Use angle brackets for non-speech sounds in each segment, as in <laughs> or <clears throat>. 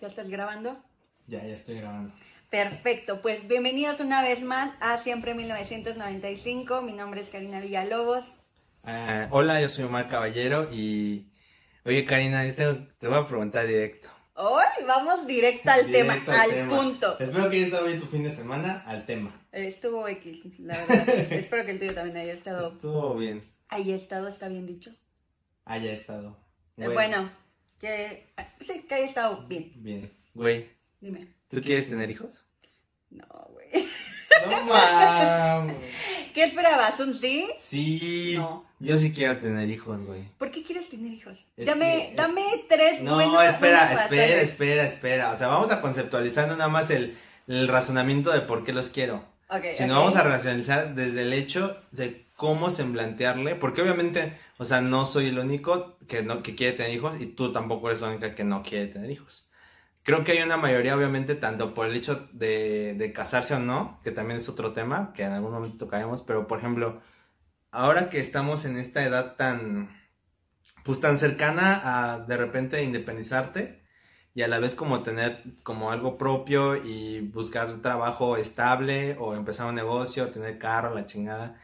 ¿Ya estás grabando? Ya, ya estoy grabando. Perfecto, pues bienvenidos una vez más a Siempre 1995. Mi nombre es Karina Villalobos. Ah, hola, yo soy Omar Caballero y... Oye, Karina, yo te, te voy a preguntar directo. Hoy vamos directo al Directo tema, al tema. punto. Espero que haya estado bien tu fin de semana, al tema. Estuvo X, la verdad. <laughs> Espero que el tuyo también haya estado. Estuvo bien. Haya estado, está bien dicho. Haya estado. Eh, Bueno, que. Sí, que haya estado bien. Bien. Güey, Dime. ¿tú quieres tener hijos? No, güey. No mames. ¿Qué esperabas? ¿Un sí? Sí. No. Yo sí quiero tener hijos, güey. ¿Por qué quieres tener hijos? Es dame, que- dame tres No, buenos espera, buenas espera, razones. espera, espera. O sea, vamos a conceptualizar no nada más el, el razonamiento de por qué los quiero. Ok, sino ok. vamos a racionalizar desde el hecho de cómo semblantearle, porque obviamente, o sea, no soy el único que no que quiere tener hijos y tú tampoco eres la única que no quiere tener hijos. Creo que hay una mayoría, obviamente, tanto por el hecho de, de casarse o no, que también es otro tema que en algún momento tocaremos, pero por ejemplo, ahora que estamos en esta edad tan, pues tan cercana a de repente independizarte y a la vez como tener como algo propio y buscar trabajo estable o empezar un negocio, tener carro, la chingada.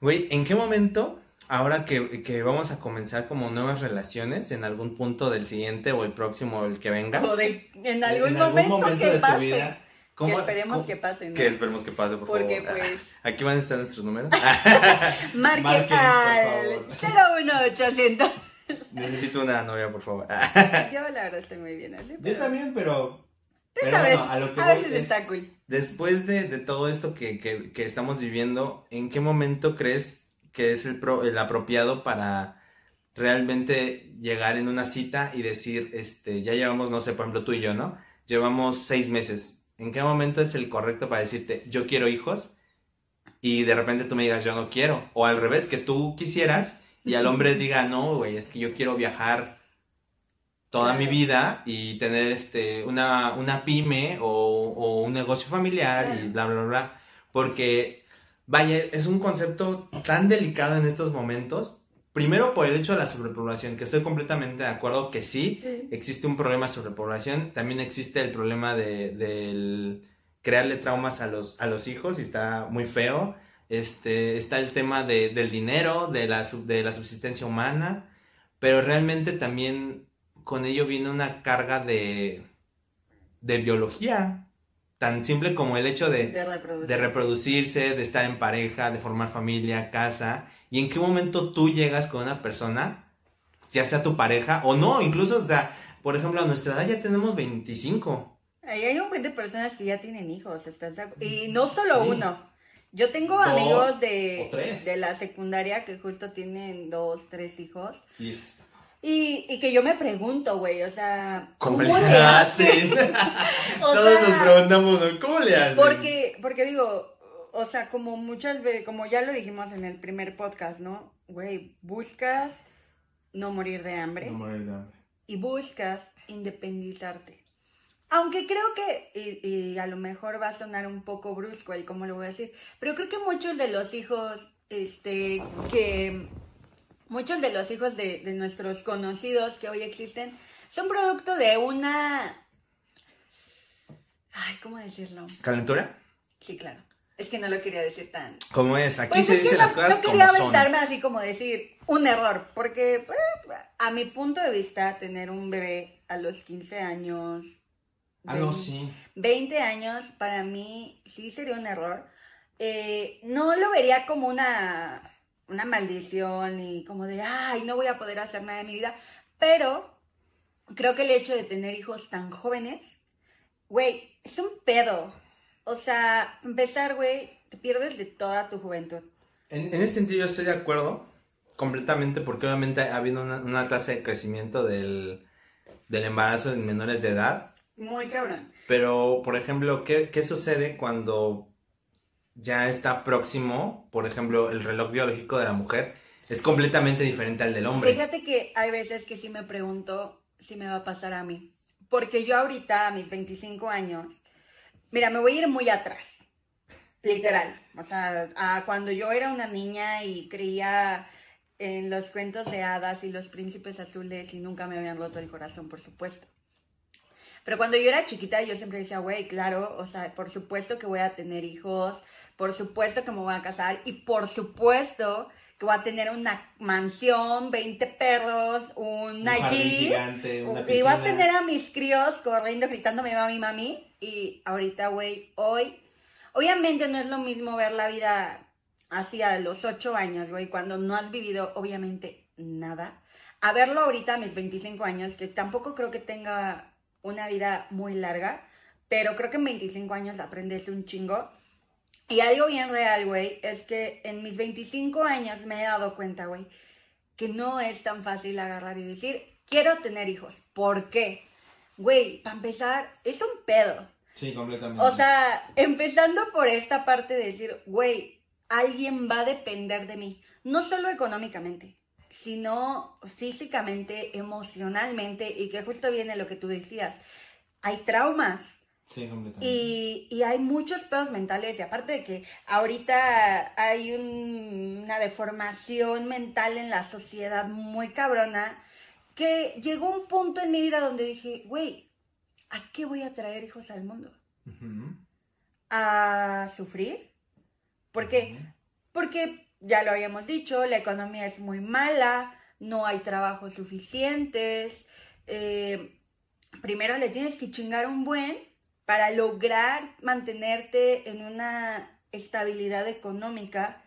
Güey, ¿en qué momento, ahora que, que vamos a comenzar como nuevas relaciones en algún punto del siguiente o el próximo o el que venga? O de- en algún momento, que de tu pase. vida, que ¿cómo- esperemos cómo- que pase. ¿no? Que esperemos que pase, por Porque favor. pues Aquí van a estar nuestros números. <laughs> marque Marquen, por al favor. 01800. Necesito una novia, por favor. Yo la verdad estoy muy bien así. Yo pero- también, pero... Pero ¿Sabes? bueno, a lo que a veces es- está cool. Después de, de todo esto que, que- que estamos viviendo, ¿en qué momento crees que es el, pro- el apropiado para realmente llegar en una cita y decir, este, ya llevamos, no sé, por ejemplo, tú y yo, ¿no? Llevamos seis meses. ¿En qué momento es el correcto para decirte, yo quiero hijos? Y de repente tú me digas, yo no quiero. O al revés, que tú quisieras y al hombre diga, no, güey, es que yo quiero viajar toda mi vida y tener este una, una pyme o, o un negocio familiar y bla, bla, bla. Porque, vaya, es un concepto tan delicado en estos momentos. Primero por el hecho de la sobrepoblación, que estoy completamente de acuerdo que sí, existe un problema de sobrepoblación, también existe el problema de, del crearle traumas a los, a los hijos y está muy feo. Este, está el tema de- del dinero, de la, de la subsistencia humana, pero realmente también con ello viene una carga de, de biología, tan simple como el hecho de, De reproducir. de reproducirse, de estar en pareja, de formar familia, casa, y en qué momento tú llegas con una persona, ya sea tu pareja o no, incluso, o sea, por ejemplo, a nuestra edad ya tenemos 25. Ahí hay un buen de personas que ya tienen hijos, ¿estás de acuerdo? Y no solo Sí. uno. Yo tengo Dos amigos de, la secundaria que justo tienen dos, tres hijos. Y, y que yo me pregunto, güey, o sea, ¿Cómo, ¿cómo, le hacen? <laughs> <laughs> Todos sea, nos preguntamos. ¿cómo le hacen? Porque, porque digo, o sea, como muchas veces, como ya lo dijimos en el primer podcast, ¿no? Güey, buscas no morir de hambre No morir de hambre. y buscas independizarte. Aunque creo que, y, y a lo mejor va a sonar un poco brusco el cómo lo voy a decir, pero creo que muchos de los hijos, este, que, muchos de los hijos de, de nuestros conocidos que hoy existen, son producto de una, ay, ¿cómo decirlo? ¿Calentura? Sí, claro. Es que no lo quería decir tan. ¿Cómo es? Aquí Pues se dicen no, las cosas no quería como son. aventarme así como decir un error, porque eh, a mi punto de vista, tener un bebé a los 15 años, Ah, no, 20 sí. 20 años, para mí sí sería un error. Eh, no lo vería como una, una maldición y como de, ay, no voy a poder hacer nada de mi vida, pero creo que el hecho de tener hijos tan jóvenes, güey, es un pedo. O sea, empezar, güey, te pierdes de toda tu juventud. En, en ese sentido yo estoy de acuerdo completamente porque obviamente ha habido una, una tasa de crecimiento del, del embarazo en menores de edad. Muy cabrón. Pero, por ejemplo, ¿qué, qué sucede cuando ya está próximo, por ejemplo, el reloj biológico de la mujer? Es completamente diferente al del hombre. Fíjate que hay veces que sí me pregunto si me va a pasar a mí. Porque yo ahorita, a mis 25 años, mira, me voy a ir muy atrás. Literal. O sea, a cuando yo era una niña y creía en los cuentos de hadas y los príncipes azules y nunca me habían roto el corazón, por supuesto. Pero cuando yo era chiquita, yo siempre decía, güey, claro, o sea, por supuesto que voy a tener hijos, por supuesto que me voy a casar y por supuesto que voy a tener una mansión, 20 perros, una Un una y voy a tener a mis críos corriendo, gritándome mami, mami. Y ahorita, güey, hoy, obviamente no es lo mismo ver la vida así a los 8 años, güey, cuando no has vivido, obviamente, nada. A verlo ahorita a mis 25 años, que tampoco creo que tenga una vida muy larga, pero creo que en 25 años aprendes un chingo. Y algo bien real, güey, es que en mis 25 años me he dado cuenta, güey, que no es tan fácil agarrar y decir, quiero tener hijos. ¿Por qué? Güey, para empezar, es un pedo. Sí, completamente. O sea, empezando por esta parte de decir, güey, alguien va a depender de mí. No solo económicamente, sino físicamente, emocionalmente, y que justo viene lo que tú decías. Hay traumas, sí, completamente. y, y hay muchos pedos mentales, y aparte de que ahorita hay un- una deformación mental en la sociedad muy cabrona, que llegó un punto en mi vida donde dije, güey, ¿a qué voy a traer hijos al mundo? ¿A sufrir? ¿Por qué? Porque ya lo habíamos dicho, la economía es muy mala, no hay trabajos suficientes. eh, primero le tienes que chingar un buen para lograr mantenerte en una estabilidad económica.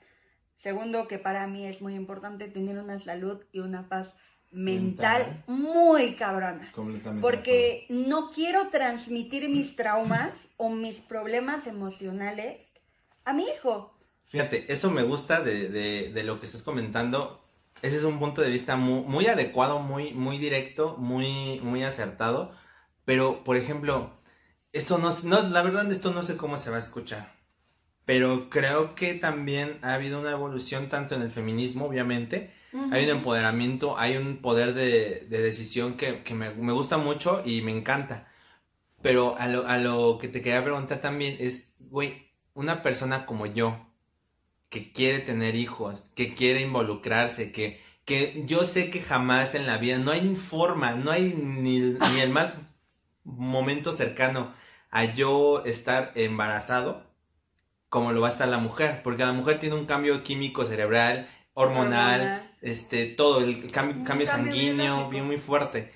Segundo, que para mí es muy importante tener una salud y una paz mental, Mental. muy cabrona. Porque no quiero transmitir mis traumas <clears throat> o mis problemas emocionales a mi hijo. Fíjate, eso me gusta de, de- de lo que estás comentando. Ese es un punto de vista muy, muy adecuado, muy, muy directo, muy, muy acertado. Pero, por ejemplo, esto no, no, la verdad, esto no sé cómo se va a escuchar. Pero creo que también ha habido una evolución tanto en el feminismo, obviamente. Hay un empoderamiento, hay un poder de, de decisión que, que me, me gusta mucho y me encanta. Pero a lo, a lo que te quería preguntar también es, güey, una persona como yo, que quiere tener hijos, que quiere involucrarse, que, que yo sé que jamás en la vida, no hay forma, no hay ni, ni el más momento cercano a yo estar embarazado como lo va a estar la mujer, porque la mujer tiene un cambio químico cerebral, hormonal, Hormonal. este, todo, el cambio, cambio sanguíneo, bien muy fuerte.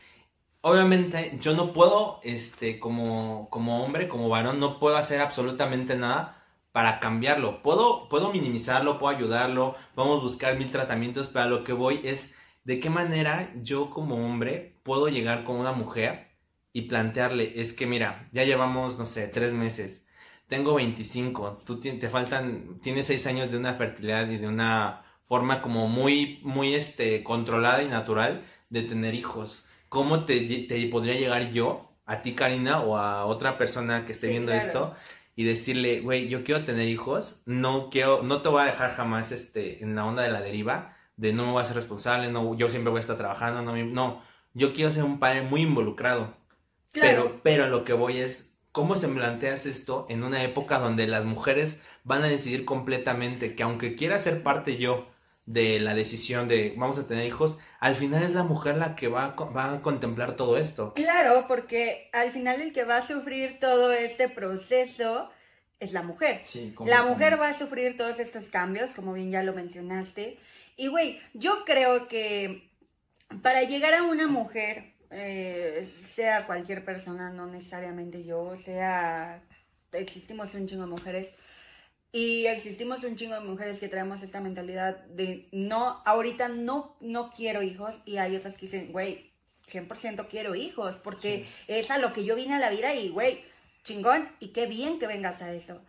Obviamente, yo no puedo, este, como, como hombre, como varón, no puedo hacer absolutamente nada para cambiarlo. Puedo, puedo minimizarlo, puedo ayudarlo, vamos a buscar mil tratamientos, pero a lo que voy es de qué manera yo como hombre puedo llegar con una mujer y plantearle, es que mira, ya llevamos, no sé, tres meses, tengo 25, tú te faltan, tienes seis años de una fertilidad y de una forma como muy, muy, este, controlada y natural de tener hijos. ¿Cómo te, te podría llegar yo, a ti Karina, o a otra persona que esté Sí, viendo claro. esto, y decirle, güey, yo quiero tener hijos, no quiero, no te voy a dejar jamás, este, en la onda de la deriva, de no me voy a ser responsable, no, yo siempre voy a estar trabajando, no, me- no, yo quiero ser un padre muy involucrado. Claro. Pero, pero lo que voy es, ¿cómo se planteas esto en una época donde las mujeres van a decidir completamente que aunque quiera ser parte yo de la decisión de vamos a tener hijos, al final es la mujer la que va a, va a contemplar todo esto? Claro, porque al final el que va a sufrir todo este proceso es la mujer. Sí, La mujer va a sufrir todos estos cambios, como bien ya lo mencionaste. Y güey, yo creo que para llegar a una mujer, eh, sea cualquier persona, no necesariamente yo, sea, existimos un chingo de mujeres. Y existimos un chingo de mujeres que traemos esta mentalidad de no, ahorita no, no quiero hijos. Y hay otras que dicen, güey, 100% quiero hijos, porque es a lo que yo vine a la vida y, güey, chingón, y qué bien que vengas a eso.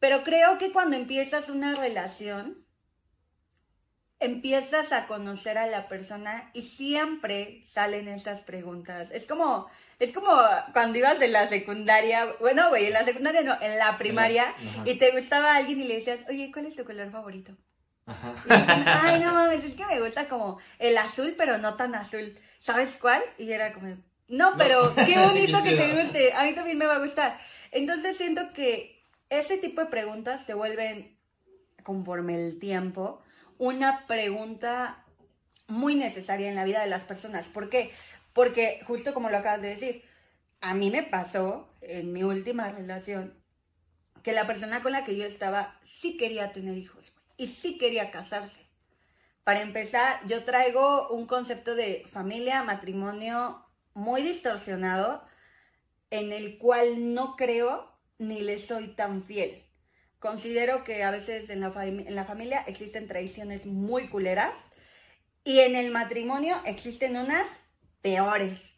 Pero creo que cuando empiezas una relación, empiezas a conocer a la persona y siempre salen estas preguntas. Es como, es como cuando ibas de la secundaria, bueno, güey, en la secundaria no, en la primaria, Ajá. y te gustaba alguien y le decías, oye, ¿cuál es tu color favorito? Ajá. Y decían, Ay, no mames, es que me gusta como el azul, pero no tan azul. ¿Sabes cuál? Y era como, no, pero qué <laughs> bonito que te guste. A mí también me va a gustar. Entonces siento que ese tipo de preguntas se vuelven, conforme el tiempo, una pregunta muy necesaria en la vida de las personas. ¿Por qué? Porque, justo como lo acabas de decir, a mí me pasó en mi última relación que la persona con la que yo estaba sí quería tener hijos y sí quería casarse. Para empezar, yo traigo un concepto de familia, matrimonio muy distorsionado en el cual no creo ni le soy tan fiel. Considero que a veces en la, en la familia existen traiciones muy culeras y en el matrimonio existen unas peores.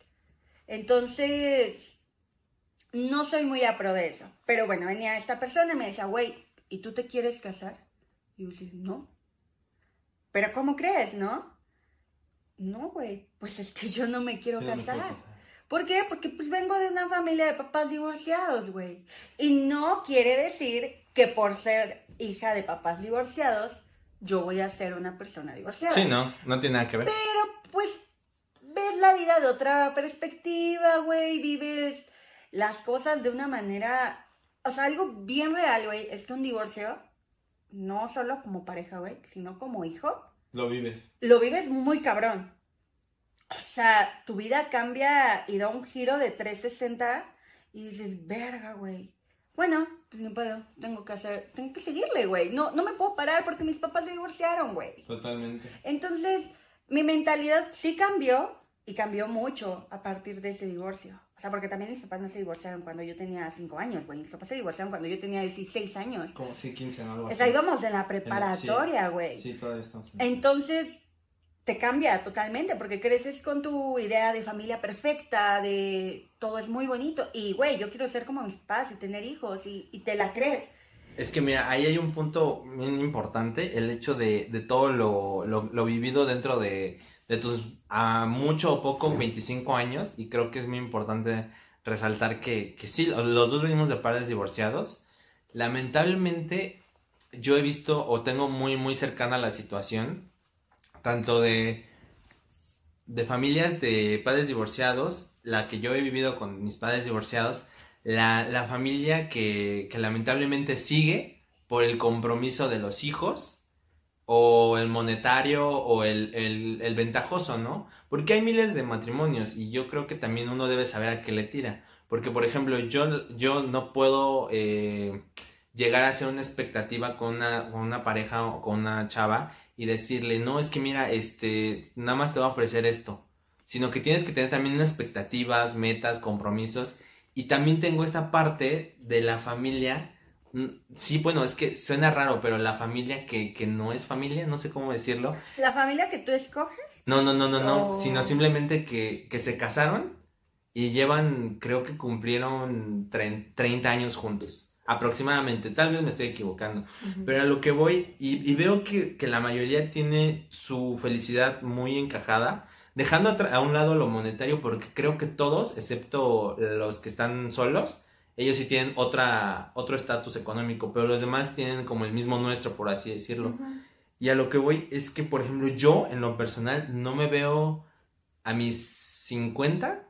Entonces, no soy muy a pro de eso. Pero bueno, venía esta persona y me decía, güey, ¿y tú te quieres casar? Y yo dije, no. ¿Pero cómo crees, no? No, güey, pues es que yo no me quiero casar. ¿Por qué? Porque pues vengo de una familia de papás divorciados, güey. Y no quiere decir que por ser hija de papás divorciados, yo voy a ser una persona divorciada. Sí, no, no tiene nada que ver. Pero pues ves la vida de otra perspectiva, güey, vives las cosas de una manera, o sea, algo bien real, güey, es que un divorcio, no solo como pareja, güey, sino como hijo. Lo vives. Lo vives muy cabrón. O sea, tu vida cambia y da un giro de 360 y dices, verga, güey. Bueno, pues no puedo, tengo que hacer, tengo que seguirle, güey. No, no me puedo parar porque mis papás se divorciaron, güey. Totalmente. Entonces, mi mentalidad sí cambió y cambió mucho a partir de ese divorcio. O sea, porque también mis papás no se divorciaron cuando yo tenía 5 años, güey. Mis papás se divorciaron cuando yo tenía 16 años. Como sí, 15 o algo así. O sea, íbamos en la preparatoria, güey. Sí, todavía estamos. Entonces, te cambia totalmente porque creces con tu idea de familia perfecta, de todo es muy bonito. Y, güey, yo quiero ser como mis papás y tener hijos y, te la crees. Es que mira, ahí hay un punto bien importante, el hecho de, todo lo, lo, vivido dentro de, de tus, a mucho o poco, 25 años, y creo que es muy importante resaltar que, que sí, los dos venimos de padres divorciados. Lamentablemente, yo he visto o tengo muy, muy cercana la situación tanto de, de familias de padres divorciados, la que yo he vivido con mis padres divorciados, la, familia que, lamentablemente sigue por el compromiso de los hijos, o el monetario, o el, ventajoso, ¿no? Porque hay miles de matrimonios y yo creo que también uno debe saber a qué le tira. Porque, por ejemplo, yo, yo no puedo eh, llegar a hacer una expectativa con una, con una pareja o con una chava y decirle, no, es que mira, este, nada más te voy a ofrecer esto, sino que tienes que tener también expectativas, metas, compromisos. Y también tengo esta parte de la familia, mm, sí, bueno, es que suena raro, pero la familia que, no es familia, no sé cómo decirlo. ¿La familia que tú escoges? No, no, no, no, no, sino simplemente que, que se casaron y llevan, creo que cumplieron 30 años juntos aproximadamente, tal vez me estoy equivocando, pero a lo que voy y, veo que, la mayoría tiene su felicidad muy encajada, dejando a, un lado lo monetario porque creo que todos, excepto los que están solos, ellos sí tienen otra, otro estatus económico, pero los demás tienen como el mismo nuestro, por así decirlo. Y a lo que voy es que, por ejemplo, yo en lo personal no me veo a mis 50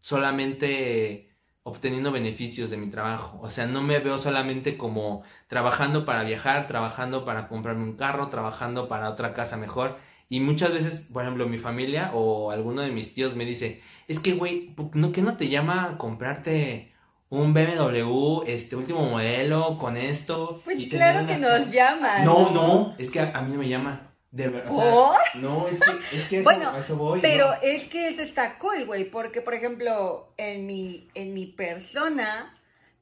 solamente obteniendo beneficios de mi trabajo. O sea, no me veo solamente como trabajando para viajar, trabajando para comprarme un carro, trabajando para otra casa mejor. Y muchas veces, por ejemplo, mi familia o alguno de mis tíos me dice, es que, güey, ¿no, ¿qué no te llama a comprarte un BMW, este último modelo, con esto? Pues claro que nos llama. No, no, es que a mí no me llama. De verdad. no, es que, es que eso, bueno, eso voy. Pero es que eso está cool, güey. Porque, por ejemplo, en mi, en mi persona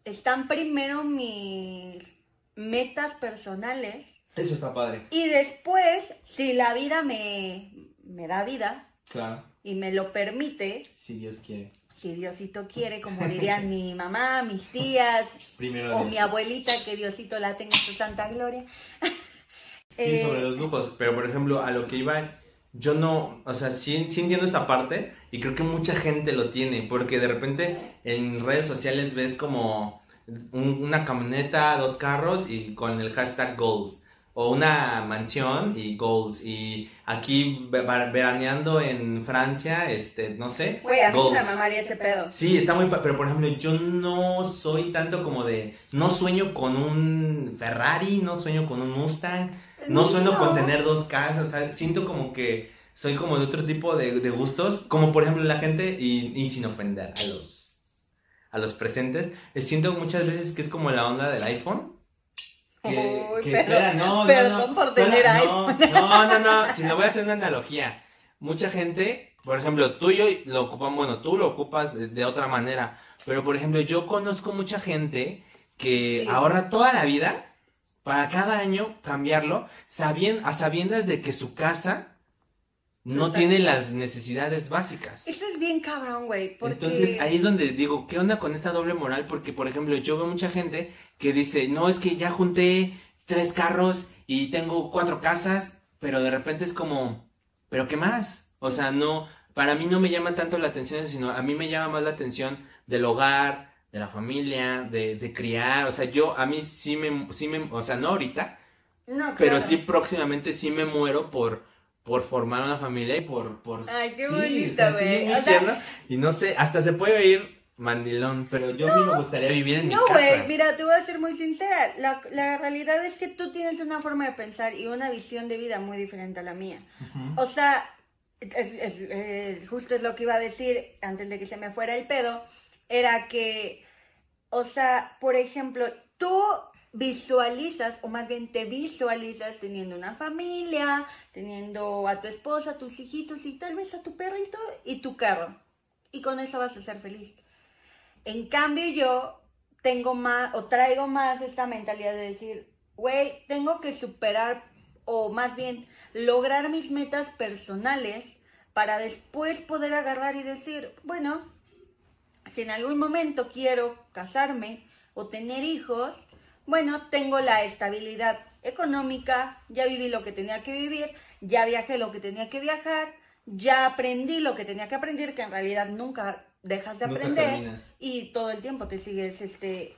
están primero mis metas personales. Eso está padre. Y después, si la vida me, me da vida. Claro. Y me lo permite. Si Dios quiere. Si Diosito quiere, como dirían mi <laughs> mamá, mis tías. Primero o mi abuelita, que Diosito la tenga en su santa gloria. <laughs> Sí, sobre los lujos, pero por ejemplo, a lo que iba, yo no, o sea, sí, entiendo esta parte y creo que mucha gente lo tiene, porque de repente en redes sociales ves como una camioneta, dos carros y con el hashtag goals. O una mansión y goals. Y aquí veraneando en Francia, este, no sé. Güey, a mamaría ese pedo. Sí, está muy... Pero por ejemplo, yo no soy tanto como de... No sueño con un Ferrari, no sueño con un Mustang no sueño con tener dos casas, o sea, siento como que soy como de otro tipo de, de gustos, como por ejemplo la gente, y, y sin ofender a los, a los presentes, eh, siento muchas veces que es como la onda del iPhone. Que, Uy, que pero- espera, no, no, perdón no, por suena- tener no, iPhone. No, no, no, si no voy a hacer una analogía. Mucha gente, por ejemplo, tú y yo lo ocupamos, bueno, tú lo ocupas de, de otra manera, pero por ejemplo, yo conozco mucha gente que Sí. ahorra toda la vida para cada año cambiarlo, sabien- a sabiendas de que su casa no Total. tiene las necesidades básicas. Eso es bien cabrón, güey. Porque... Entonces ahí es donde digo, ¿qué onda con esta doble moral? Porque, por ejemplo, yo veo mucha gente que dice, no, es que ya junté tres carros y tengo cuatro casas, pero de repente es como, ¿pero qué más? O sea, no, para mí no me llama tanto la atención, sino a mí me llama más la atención del hogar, de la familia, de, de criar, o sea, yo, a mí sí me, sí me, o sea, no ahorita, No, pero claro. sí próximamente sí me muero por, por formar una familia y por, por... Ay, qué Sí, bonito, güey. O sea. Y no sé, hasta se puede ir mandilón, pero yo a mí me gustaría vivir en No, mi casa. güey, mira, te voy a ser muy sincera. La, la realidad es que tú tienes una forma de pensar y una visión de vida muy diferente a la mía. O sea, es, es- es- justo es lo que iba a decir antes de que se me fuera el pedo, era que, o sea, por ejemplo, tú visualizas, o más bien te visualizas teniendo una familia, teniendo a tu esposa, tus hijitos y tal vez a tu perrito y tu carro. Y con eso vas a ser feliz. En cambio yo tengo más o traigo más esta mentalidad de decir, güey, tengo que superar o más bien lograr mis metas personales para después poder agarrar y decir, bueno, si en algún momento quiero casarme o tener hijos, bueno, tengo la estabilidad económica, ya viví lo que tenía que vivir, ya viajé lo que tenía que viajar, ya aprendí lo que tenía que aprender, que en realidad nunca dejas de aprender y todo el tiempo te sigues, este,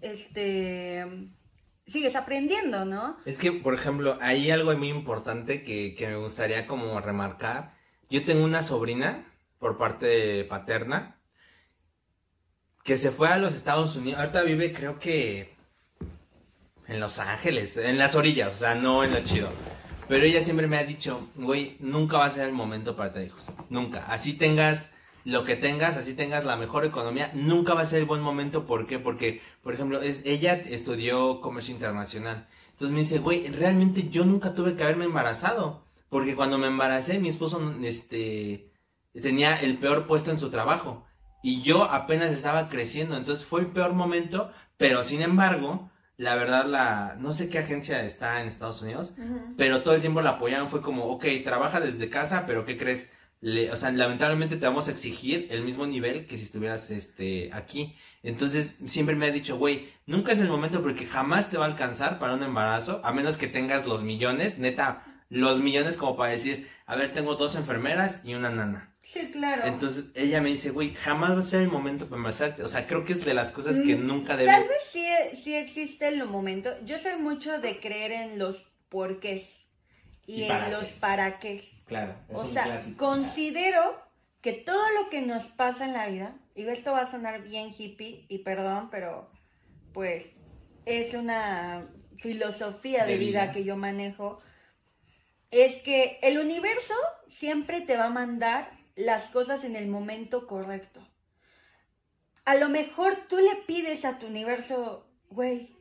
este, sigues aprendiendo, ¿no? Es que, por ejemplo, hay algo muy importante que, que me gustaría como remarcar. Yo tengo una sobrina por parte paterna que se fue a los Estados Unidos. Ahorita vive, creo que en Los Ángeles, en las orillas, o sea, no en lo chido. Pero ella siempre me ha dicho, güey, nunca va a ser el momento para tener hijos. Nunca. Así tengas lo que tengas, así tengas la mejor economía, nunca va a ser el buen momento. ¿Por qué? Porque, por ejemplo, es, ella estudió comercio internacional. Entonces me dice, güey, realmente yo nunca tuve que haberme embarazado. Porque cuando me embaracé, mi esposo, este, tenía el peor puesto en su trabajo. Y yo apenas estaba creciendo. Entonces fue el peor momento. Pero sin embargo, la verdad, la, no sé qué agencia está en Estados Unidos pero todo el tiempo la apoyaron, fue como, ok, trabaja desde casa, pero ¿qué crees? Le- o sea, lamentablemente te vamos a exigir el mismo nivel que si estuvieras este, aquí. Entonces, siempre me ha dicho, güey, nunca es el momento porque jamás te va a alcanzar para un embarazo, a menos que tengas los millones, neta, los millones como para decir, a ver, tengo dos enfermeras y una nana. Sí, claro. Entonces, ella me dice, güey, jamás va a ser el momento para embarazarte. O sea, creo que es de las cosas que Mm, nunca Tal debes... vez sí, sí existe el momento. Yo soy mucho de creer en los porqués y, Y en para los para qué. Claro, O sea, considero que todo lo que nos pasa en la vida, y esto va a sonar bien hippie, y perdón, pero pues es una filosofía de, De vida. vida. que yo manejo, es que el universo siempre te va a mandar las cosas en el momento correcto. A lo mejor tú le pides a tu universo, güey,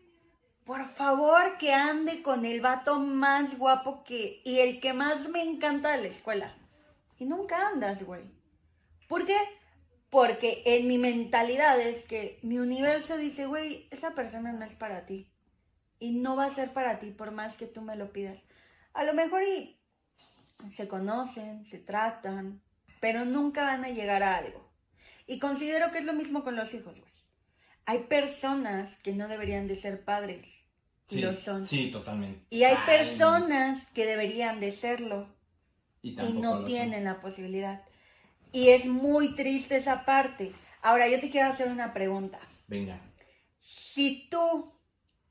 por favor que ande con el vato más guapo que y el que más me encanta de la escuela. Y nunca andas, güey. ¿Por qué? Porque en mi mentalidad es que mi universo dice, güey, esa persona no es para ti. Y no va a ser para ti por más que tú me lo pidas. A lo mejor y se conocen, se tratan, pero nunca van a llegar a algo. Y considero que es lo mismo con los hijos, güey. Hay personas que no deberían de ser padres y lo son. Sí, totalmente. Y hay Ay, personas que deberían de serlo y no son. tienen la posibilidad. Y es muy triste esa parte. Ahora, yo te quiero hacer una pregunta. Venga. Si tú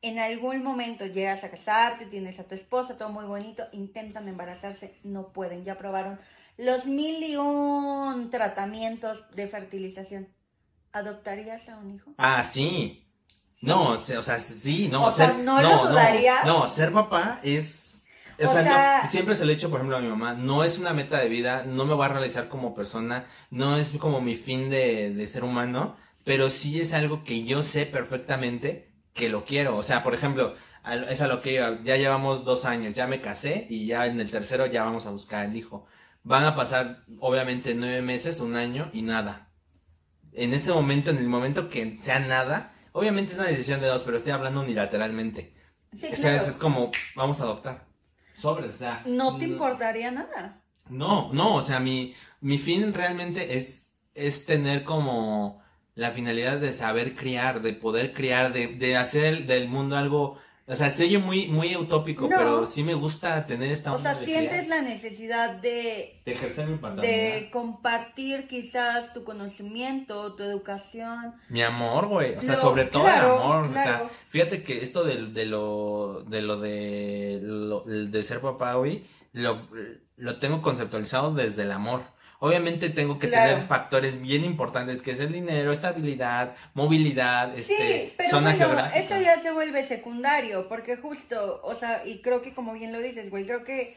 en algún momento llegas a casarte, tienes a tu esposa, todo muy bonito, intentan embarazarse, no pueden, ya probaron los mil y un tratamientos de fertilización. ¿Adoptarías a un hijo? Ah, sí. No, o sea, o sea, sí, no. O sea, ¿no lo dudaría? No, ser papá es. O, O sea, sea- no, siempre se lo he dicho, por ejemplo, a mi mamá, no es una meta de vida, no me va a realizar como persona, no es como mi fin de, de ser humano, pero sí es algo que yo sé perfectamente que lo quiero. O sea, por ejemplo, es a lo que iba, ya llevamos dos años, ya me casé y ya en el tercero ya vamos a buscar el hijo. Van a pasar, obviamente, nueve meses, un año y nada. En ese momento, en el momento que sea nada, obviamente es una decisión de dos, pero estoy hablando unilateralmente. Sí, O sea, claro. es, es como, vamos a adoptar. Sobres, o sea. No te importaría nada. No, no, o sea, mi, mi fin realmente es, es tener como la finalidad de saber criar, de poder criar, de, de hacer el- del mundo algo, o sea, se oye muy, muy utópico, No. pero sí me gusta tener esta O sea, sientes la necesidad de, de ejercer mi paternidad. de compartir quizás tu conocimiento, tu educación. Mi amor, güey, o sea, Lo- sobre todo claro, el amor, o sea, fíjate que esto de, de lo, de lo de, lo- de ser papá, güey, lo, lo tengo conceptualizado desde el amor. Obviamente tengo que Claro. tener factores bien importantes, que es el dinero, estabilidad, movilidad, Sí, este, pero zona bueno, geográfica. eso ya se vuelve secundario, porque justo, o sea, y creo que como bien lo dices, güey, creo que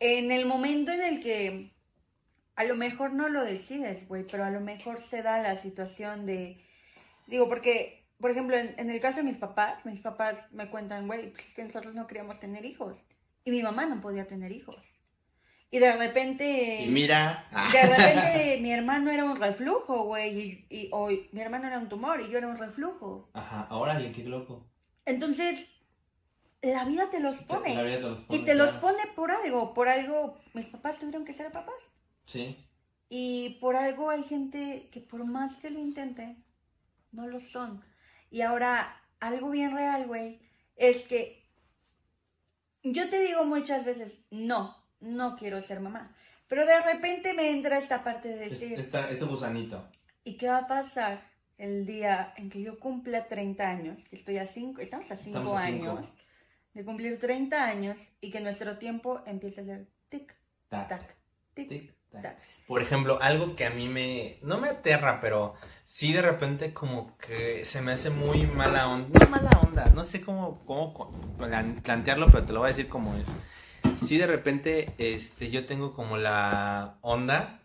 en el momento en el que a lo mejor no lo decides, güey, pero a lo mejor se da la situación de, digo, porque, por ejemplo, en, en el caso de mis papás, mis papás me cuentan, güey, pues es que nosotros no queríamos tener hijos, y mi mamá no podía tener hijos. Y de repente... Y mira, ah, De repente <laughs> mi hermano era un reflujo, güey, y, y- o mi hermano era un tumor y yo era un reflujo. ajá, órale, qué loco. Entonces, la vida te los La pone. vida te los Y pone, te los pone por algo, por algo, mis papás tuvieron que ser papás. Sí. Y por algo hay gente que por más que lo intente, no lo son. Y ahora, algo bien real, güey, es que yo te digo muchas veces, no, no quiero ser mamá. Pero de repente me entra esta parte de decir, esta- este gusanito. ¿y qué va a pasar el día en que yo cumpla 30 años? Que estoy a 5, estamos a 5 Estamos a cinco. años de cumplir 30 años y que nuestro tiempo empiece a ser tic, Tac, tac, tic, tic, tac. tac. Por ejemplo, algo que a mí me, no me aterra, pero sí de repente como que se me hace muy mala onda, no mala onda, no sé cómo, cómo plantearlo, pero te lo voy a decir como es. Sí de repente, este, yo tengo como la onda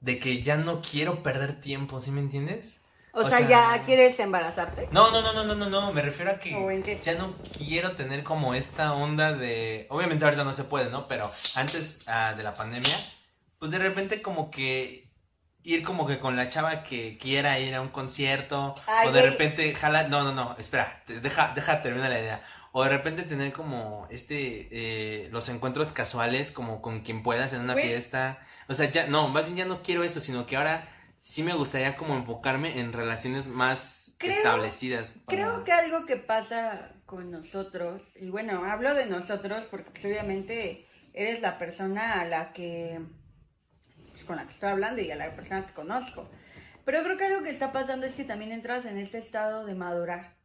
de que ya no quiero perder tiempo, ¿sí me entiendes? O, O sea, sea- ¿ya quieres embarazarte? No, no, no, no, no, no, no, me refiero a que ¿O en qué? ya no quiero tener como esta onda de, obviamente ahorita no se puede, ¿no? Pero antes ah, de la pandemia, pues de repente como que ir como que con la chava que quiera ir a un concierto Ay, o de repente jala, no, no, no, espera, deja, deja terminar la idea. O de repente tener como este, eh, los encuentros casuales como con quien puedas en una fiesta. O sea, ya, no, más bien ya no quiero eso, sino que ahora sí me gustaría como enfocarme en relaciones más Creo- establecidas. para- Creo que algo que pasa con nosotros, y bueno, hablo de nosotros porque pues, obviamente eres la persona a la que, pues, con la que estoy hablando y a la persona que conozco. Pero creo que algo que está pasando es que también entras en este estado de madurar.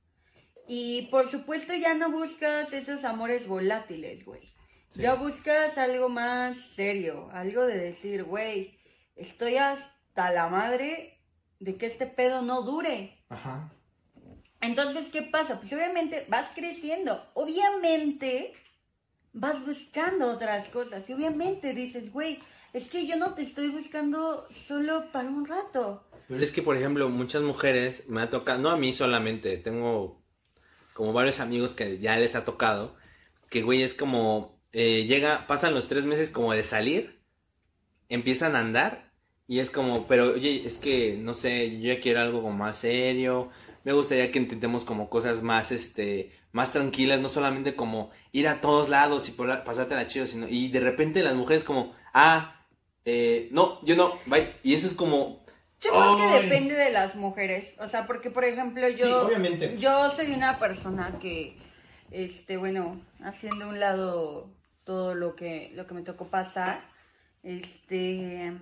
Y por supuesto ya no buscas esos amores volátiles, güey. Sí. Ya buscas algo más serio, algo de decir, güey, estoy hasta la madre de que este pedo no dure. Ajá. Entonces, ¿qué pasa? Pues obviamente vas creciendo, obviamente vas buscando otras cosas y obviamente dices, güey, es que yo no te estoy buscando solo para un rato. Pero es que, por ejemplo, muchas mujeres me ha tocado, no a mí solamente, tengo como varios amigos que ya les ha tocado, que güey es como, eh, llega, pasan los tres meses como de salir, empiezan a andar y es como, pero oye, es que, no sé, yo ya quiero algo como más serio, me gustaría que intentemos como cosas más, este, más tranquilas, no solamente como ir a todos lados y pasártela chido, sino, y de repente las mujeres como, ah, eh, no, yo no, bye, y eso es como, Yo creo que depende de las mujeres, o sea, porque por ejemplo yo, obviamente. yo soy una persona que, este, bueno, haciendo a un lado todo lo que, lo que me tocó pasar, este,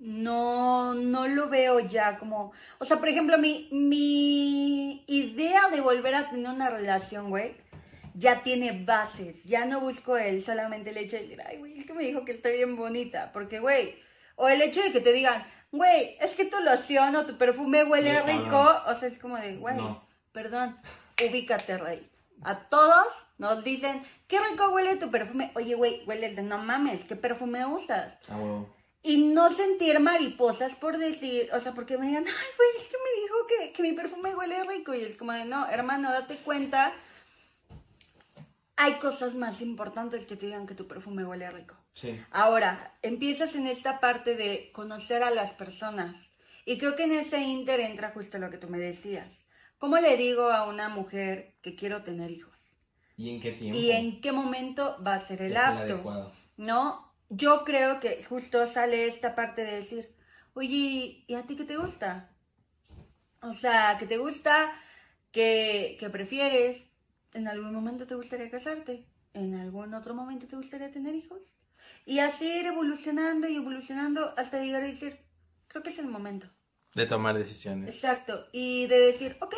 no, no lo veo ya como, o sea, por ejemplo, mi, mi idea de volver a tener una relación, güey, ya tiene bases, ya no busco el solamente el hecho de decir, ay, güey, es que me dijo que estoy bien bonita, porque, güey, o el hecho de que te digan, güey, es que tu loción o tu perfume huele rico, o sea, es como de, güey, No. perdón, ubícate, rey. A todos nos dicen, qué rico huele tu perfume. Oye, güey, hueles de no mames, ¿qué perfume usas? Ah. Y no sentir mariposas por decir, o sea, porque me digan, ay, güey, es que me dijo que, que mi perfume huele rico. Y es como de, no, hermano, date cuenta. Hay cosas más importantes que te digan que tu perfume huele rico. Sí. Ahora, empiezas en esta parte de conocer a las personas. Y creo que en ese inter entra justo lo que tú me decías. ¿Cómo le digo a una mujer que quiero tener hijos? ¿Y en qué tiempo? ¿Y en qué momento va a ser el apto? ¿No? Yo creo que justo sale esta parte de decir, oye, ¿y a ti qué te gusta? O sea, ¿qué te gusta? ¿Qué, qué prefieres? ¿En algún momento te gustaría casarte? ¿En algún otro momento te gustaría tener hijos? Y así ir evolucionando y evolucionando hasta llegar a decir, creo que es el momento. De tomar decisiones. Exacto. Y de decir, ok,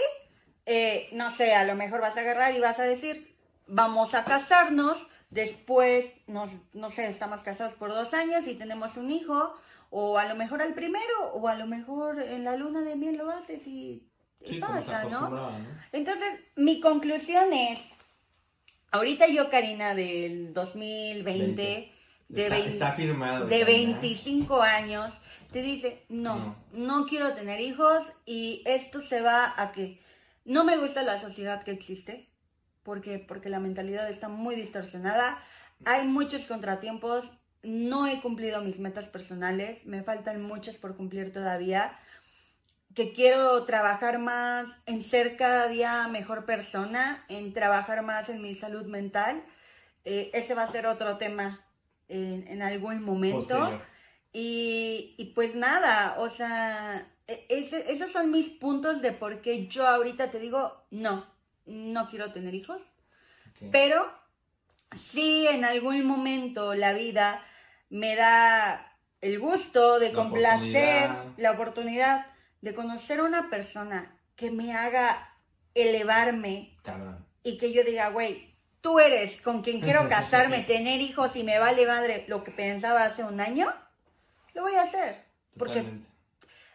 eh, no sé, a lo mejor vas a agarrar y vas a decir, vamos a casarnos, después, nos, no sé, estamos casados por dos años y tenemos un hijo, o a lo mejor al primero, o a lo mejor en la luna de miel lo haces y, y pasa, ¿no? Entonces, mi conclusión es, ahorita yo, Karina, del 2020, Veinte. De, está, vein- está firmado. de Karina. 25 años, te dice, no, no, quiero tener hijos y esto se va a que no me gusta la sociedad que existe, porque, porque la mentalidad está muy distorsionada, hay muchos contratiempos, no he cumplido mis metas personales, me faltan muchas por cumplir todavía, que quiero trabajar más en ser cada día mejor persona, en trabajar más en mi salud mental. Eh, ese va a ser otro tema en, en algún momento. Posterior. Y, y pues nada, o sea, e- esos son mis puntos de por qué yo ahorita te digo, no, no quiero tener hijos, pero si en algún momento la vida me da el gusto de La complacer, oportunidad. la oportunidad de conocer a una persona que me haga elevarme Cabrón. y que yo diga, güey, tú eres con quien quiero casarme, tener hijos y me vale madre lo que pensaba hace un año, lo voy a hacer. Porque Totalmente.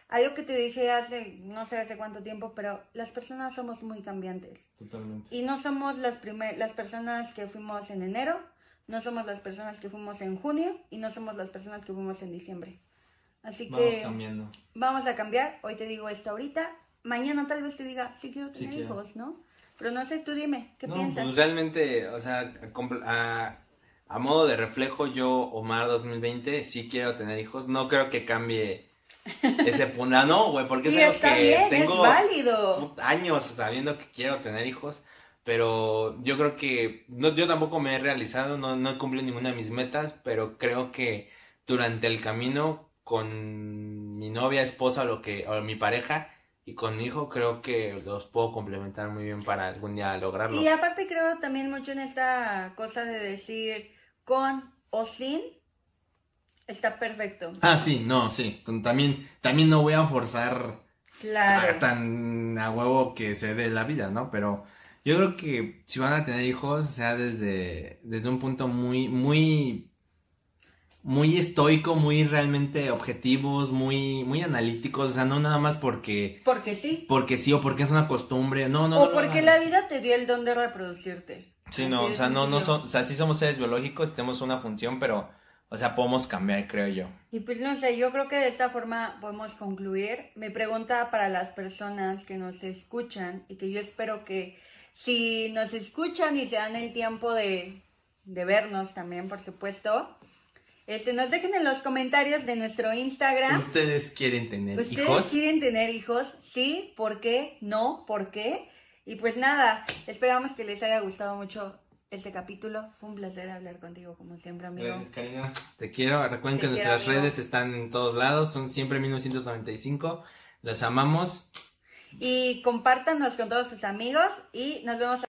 algo que te dije hace, no sé hace cuánto tiempo, pero las personas somos muy cambiantes. Totalmente. Y no somos las, primer, las personas que fuimos en enero, no somos las personas que fuimos en junio y no somos las personas que fuimos en diciembre. Así Vamos que cambiando. vamos a cambiar. Hoy te digo esto ahorita. Mañana tal vez te diga, sí quiero tener hijos, ¿no? Pero no sé, tú dime, ¿qué no, piensas? pues realmente, o sea, a, modo de reflejo, yo, Omar 2020, sí quiero tener hijos. No creo que cambie <laughs> ese punto. Ah, no, güey, porque es y está que bien, tengo es válido. put- años sabiendo que quiero tener hijos. Pero yo creo que no, yo tampoco me he realizado, no, no he cumplido ninguna de mis metas, pero creo que durante el camino con mi novia, esposa, lo que, o mi pareja y con mi hijo, creo que los puedo complementar muy bien para algún día lograrlo. Y aparte creo también mucho en esta cosa de decir con o sin, está perfecto. Ah, sí, no, sí. También, también no voy a forzar Claro. a- tan a huevo que se dé la vida, ¿no? Pero yo creo que si van a tener hijos, sea desde, desde un punto muy, muy, muy estoico, muy realmente objetivos, muy, muy analíticos, o sea, no nada más porque, Porque sí. porque sí o porque es una costumbre, no, no. o no, porque no. la vida te dio el don de reproducirte. Sí, no, o sea, no, no son, o sea, sí somos seres biológicos, tenemos una función, pero, o sea, podemos cambiar, creo yo. Y pues no sé, yo creo que de esta forma podemos concluir. Mi pregunta para las personas que nos escuchan y que yo espero que si nos escuchan y se dan el tiempo de, de vernos también, por supuesto, este, nos dejen en los comentarios de nuestro Instagram. ¿Ustedes quieren tener ¿Ustedes hijos? quieren tener hijos? Sí, ¿por qué? No, ¿por qué? Y pues nada, esperamos que les haya gustado mucho este capítulo. Fue un placer hablar contigo como siempre, amigo. Gracias, Karina. Te quiero. Recuerden Te que quiero, nuestras amigo. redes están en todos lados. Son siempre 1995. Los amamos. Y compártanos con todos sus amigos y nos vemos